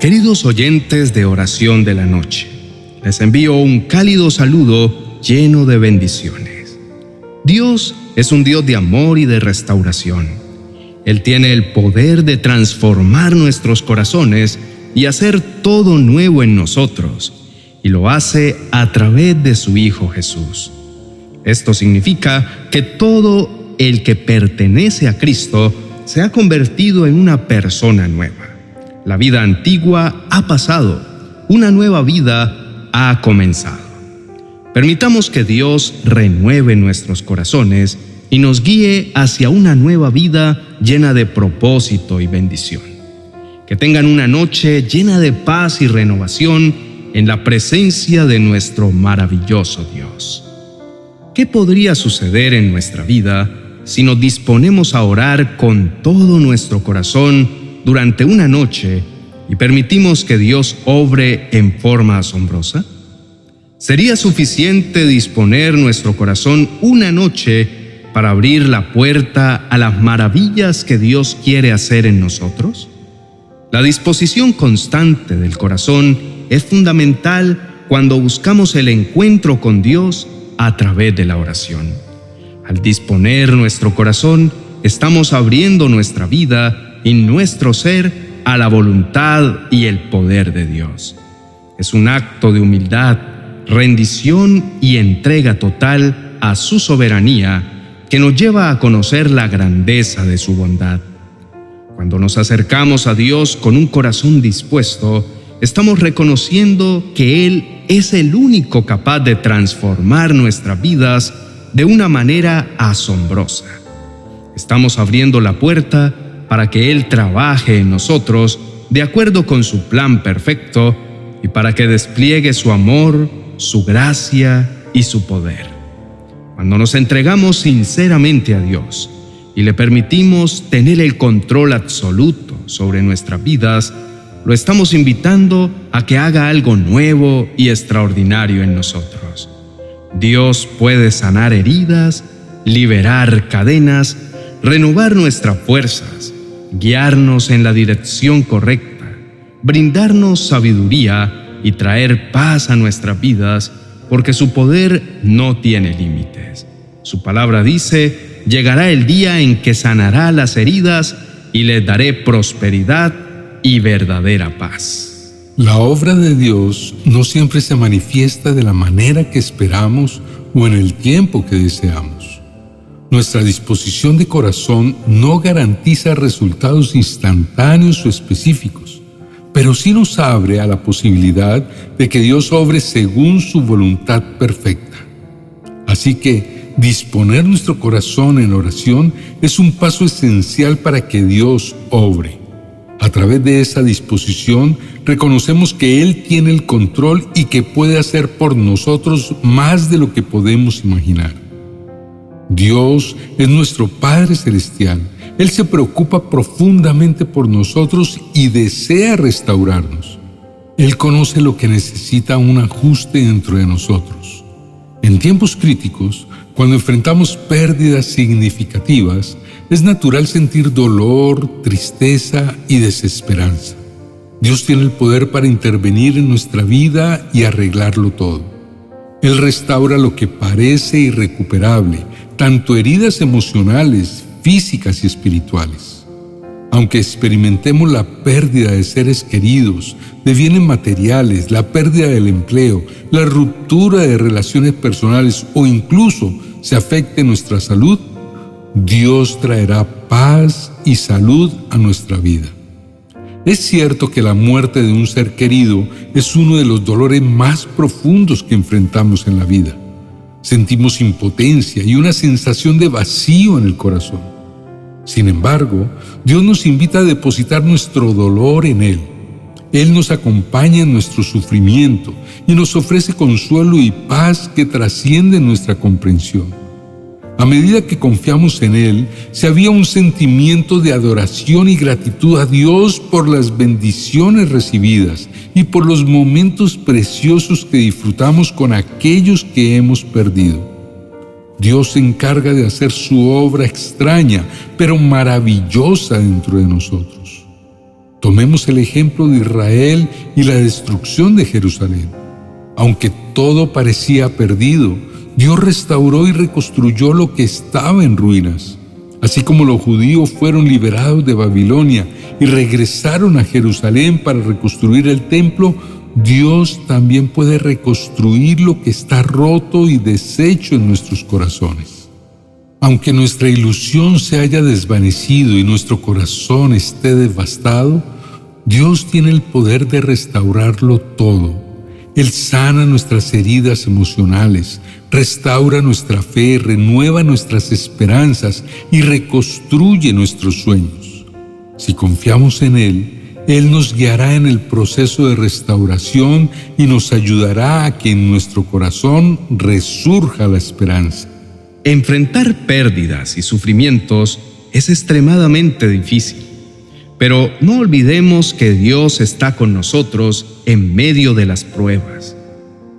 Queridos oyentes de oración de la noche, les envío un cálido saludo lleno de bendiciones. Dios es un Dios de amor y de restauración. Él tiene el poder de transformar nuestros corazones y hacer todo nuevo en nosotros, y lo hace a través de su Hijo Jesús. Esto significa que todo el que pertenece a Cristo se ha convertido en una persona nueva. La vida antigua ha pasado, una nueva vida ha comenzado. Permitamos que Dios renueve nuestros corazones y nos guíe hacia una nueva vida llena de propósito y bendición. Que tengan una noche llena de paz y renovación en la presencia de nuestro maravilloso Dios. ¿Qué podría suceder en nuestra vida si nos disponemos a orar con todo nuestro corazón durante una noche y permitimos que Dios obre en forma asombrosa? ¿Sería suficiente disponer nuestro corazón una noche para abrir la puerta a las maravillas que Dios quiere hacer en nosotros? La disposición constante del corazón es fundamental cuando buscamos el encuentro con Dios a través de la oración. Al disponer nuestro corazón, estamos abriendo nuestra vida nuestro ser a la voluntad y el poder de Dios. Es un acto de humildad, rendición y entrega total a su soberanía que nos lleva a conocer la grandeza de su bondad. Cuando nos acercamos a Dios con un corazón dispuesto, estamos reconociendo que Él es el único capaz de transformar nuestras vidas de una manera asombrosa. Estamos abriendo la puerta para que Él trabaje en nosotros de acuerdo con su plan perfecto y para que despliegue su amor, su gracia y su poder. Cuando nos entregamos sinceramente a Dios y le permitimos tener el control absoluto sobre nuestras vidas, lo estamos invitando a que haga algo nuevo y extraordinario en nosotros. Dios puede sanar heridas, liberar cadenas, renovar nuestras fuerzas, guiarnos en la dirección correcta, brindarnos sabiduría y traer paz a nuestras vidas, porque su poder no tiene límites. Su palabra dice, llegará el día en que sanará las heridas y les daré prosperidad y verdadera paz. La obra de Dios no siempre se manifiesta de la manera que esperamos o en el tiempo que deseamos. Nuestra disposición de corazón no garantiza resultados instantáneos o específicos, pero sí nos abre a la posibilidad de que Dios obre según su voluntad perfecta. Así que disponer nuestro corazón en oración es un paso esencial para que Dios obre. A través de esa disposición reconocemos que Él tiene el control y que puede hacer por nosotros más de lo que podemos imaginar. Dios es nuestro Padre Celestial. Él se preocupa profundamente por nosotros y desea restaurarnos. Él conoce lo que necesita un ajuste dentro de nosotros. En tiempos críticos, cuando enfrentamos pérdidas significativas, es natural sentir dolor, tristeza y desesperanza. Dios tiene el poder para intervenir en nuestra vida y arreglarlo todo. Él restaura lo que parece irrecuperable tanto heridas emocionales, físicas y espirituales. Aunque experimentemos la pérdida de seres queridos, de bienes materiales, la pérdida del empleo, la ruptura de relaciones personales o incluso se afecte nuestra salud, Dios traerá paz y salud a nuestra vida. Es cierto que la muerte de un ser querido es uno de los dolores más profundos que enfrentamos en la vida sentimos impotencia y una sensación de vacío en el corazón. Sin embargo, Dios nos invita a depositar nuestro dolor en Él. Él nos acompaña en nuestro sufrimiento y nos ofrece consuelo y paz que trasciende nuestra comprensión. A medida que confiamos en Él, se había un sentimiento de adoración y gratitud a Dios por las bendiciones recibidas y por los momentos preciosos que disfrutamos con aquellos que hemos perdido. Dios se encarga de hacer su obra extraña, pero maravillosa dentro de nosotros. Tomemos el ejemplo de Israel y la destrucción de Jerusalén. Aunque todo parecía perdido, Dios restauró y reconstruyó lo que estaba en ruinas. Así como los judíos fueron liberados de Babilonia y regresaron a Jerusalén para reconstruir el templo, Dios también puede reconstruir lo que está roto y deshecho en nuestros corazones. Aunque nuestra ilusión se haya desvanecido y nuestro corazón esté devastado, Dios tiene el poder de restaurarlo todo él sana nuestras heridas emocionales, restaura nuestra fe, renueva nuestras esperanzas y reconstruye nuestros sueños. Si confiamos en Él, Él nos guiará en el proceso de restauración y nos ayudará a que en nuestro corazón resurja la esperanza. Enfrentar pérdidas y sufrimientos es extremadamente difícil. Pero no olvidemos que Dios está con nosotros en medio de las pruebas.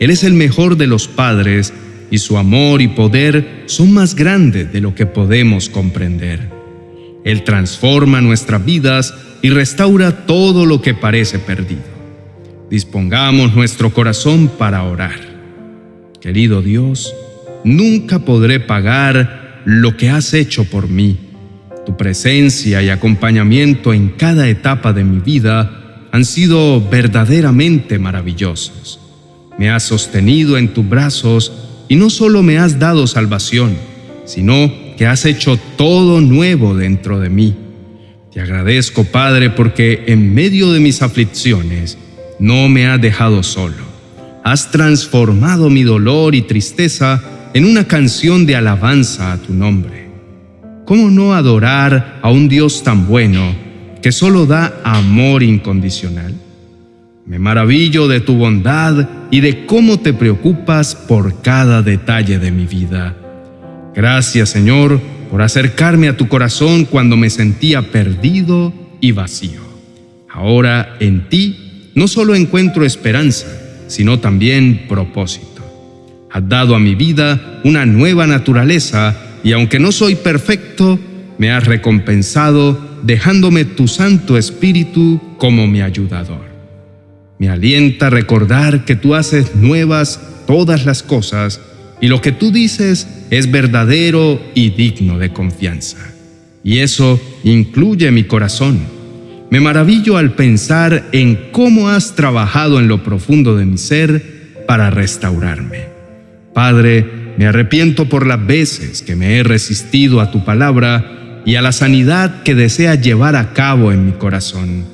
Él es el mejor de los padres y su amor y poder son más grandes de lo que podemos comprender. Él transforma nuestras vidas y restaura todo lo que parece perdido. Dispongamos nuestro corazón para orar. Querido Dios, nunca podré pagar lo que has hecho por mí tu presencia y acompañamiento en cada etapa de mi vida han sido verdaderamente maravillosos. Me has sostenido en tus brazos y no solo me has dado salvación, sino que has hecho todo nuevo dentro de mí. Te agradezco, Padre, porque en medio de mis aflicciones no me has dejado solo. Has transformado mi dolor y tristeza en una canción de alabanza a tu nombre. ¿Cómo no adorar a un Dios tan bueno que solo da amor incondicional? Me maravillo de tu bondad y de cómo te preocupas por cada detalle de mi vida. Gracias, Señor, por acercarme a tu corazón cuando me sentía perdido y vacío. Ahora en ti no solo encuentro esperanza, sino también propósito. Has dado a mi vida una nueva naturaleza y aunque no soy perfecto, me has recompensado dejándome tu Santo Espíritu como mi ayudador. Me alienta recordar que tú haces nuevas todas las cosas y lo que tú dices es verdadero y digno de confianza. Y eso incluye mi corazón. Me maravillo al pensar en cómo has trabajado en lo profundo de mi ser para restaurarme. Padre, me arrepiento por las veces que me he resistido a tu palabra y a la sanidad que desea llevar a cabo en mi corazón.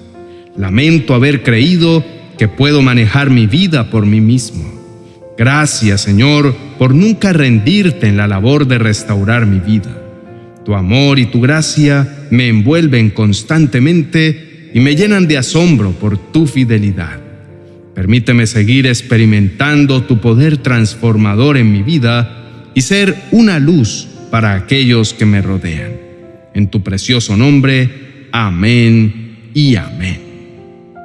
Lamento haber creído que puedo manejar mi vida por mí mismo. Gracias, Señor, por nunca rendirte en la labor de restaurar mi vida. Tu amor y tu gracia me envuelven constantemente y me llenan de asombro por tu fidelidad. Permíteme seguir experimentando tu poder transformador en mi vida y ser una luz para aquellos que me rodean. En tu precioso nombre, amén y amén.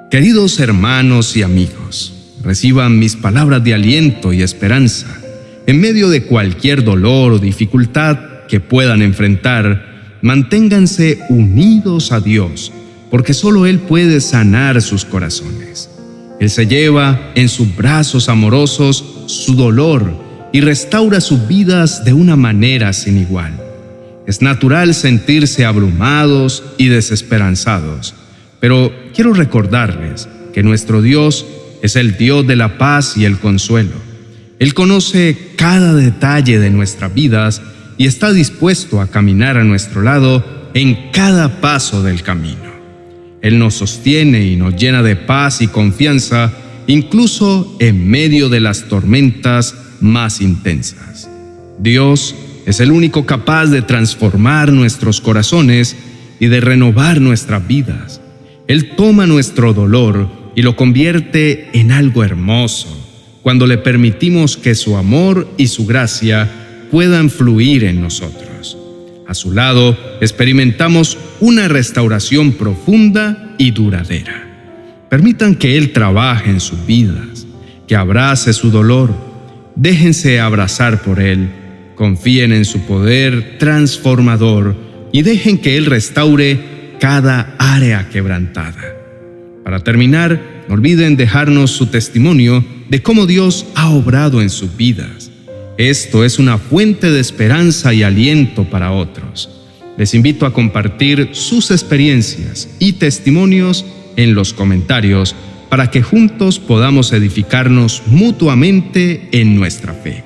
Queridos hermanos y amigos, reciban mis palabras de aliento y esperanza. En medio de cualquier dolor o dificultad que puedan enfrentar, manténganse unidos a Dios, porque solo Él puede sanar sus corazones. Él se lleva en sus brazos amorosos su dolor y restaura sus vidas de una manera sin igual. Es natural sentirse abrumados y desesperanzados, pero quiero recordarles que nuestro Dios es el Dios de la paz y el consuelo. Él conoce cada detalle de nuestras vidas y está dispuesto a caminar a nuestro lado en cada paso del camino. Él nos sostiene y nos llena de paz y confianza, incluso en medio de las tormentas más intensas. Dios es el único capaz de transformar nuestros corazones y de renovar nuestras vidas. Él toma nuestro dolor y lo convierte en algo hermoso cuando le permitimos que su amor y su gracia puedan fluir en nosotros. A su lado experimentamos una restauración profunda y duradera. Permitan que Él trabaje en sus vidas, que abrace su dolor. Déjense abrazar por Él, confíen en su poder transformador y dejen que Él restaure cada área quebrantada. Para terminar, no olviden dejarnos su testimonio de cómo Dios ha obrado en sus vidas. Esto es una fuente de esperanza y aliento para otros. Les invito a compartir sus experiencias y testimonios en los comentarios para que juntos podamos edificarnos mutuamente en nuestra fe.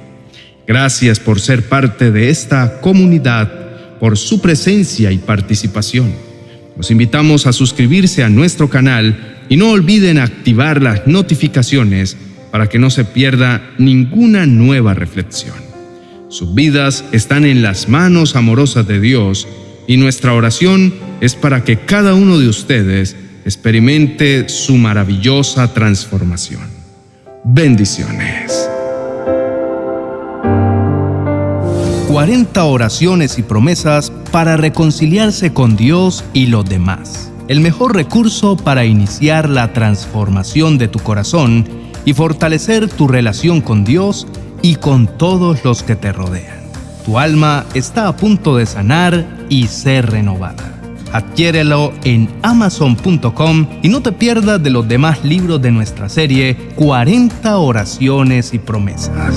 Gracias por ser parte de esta comunidad, por su presencia y participación. Los invitamos a suscribirse a nuestro canal y no olviden activar las notificaciones para que no se pierda ninguna nueva reflexión. Sus vidas están en las manos amorosas de Dios y nuestra oración es para que cada uno de ustedes experimente su maravillosa transformación. Bendiciones. 40 oraciones y promesas para reconciliarse con Dios y los demás. El mejor recurso para iniciar la transformación de tu corazón y fortalecer tu relación con Dios y con todos los que te rodean. Tu alma está a punto de sanar y ser renovada. Adquiérelo en amazon.com y no te pierdas de los demás libros de nuestra serie 40 oraciones y promesas.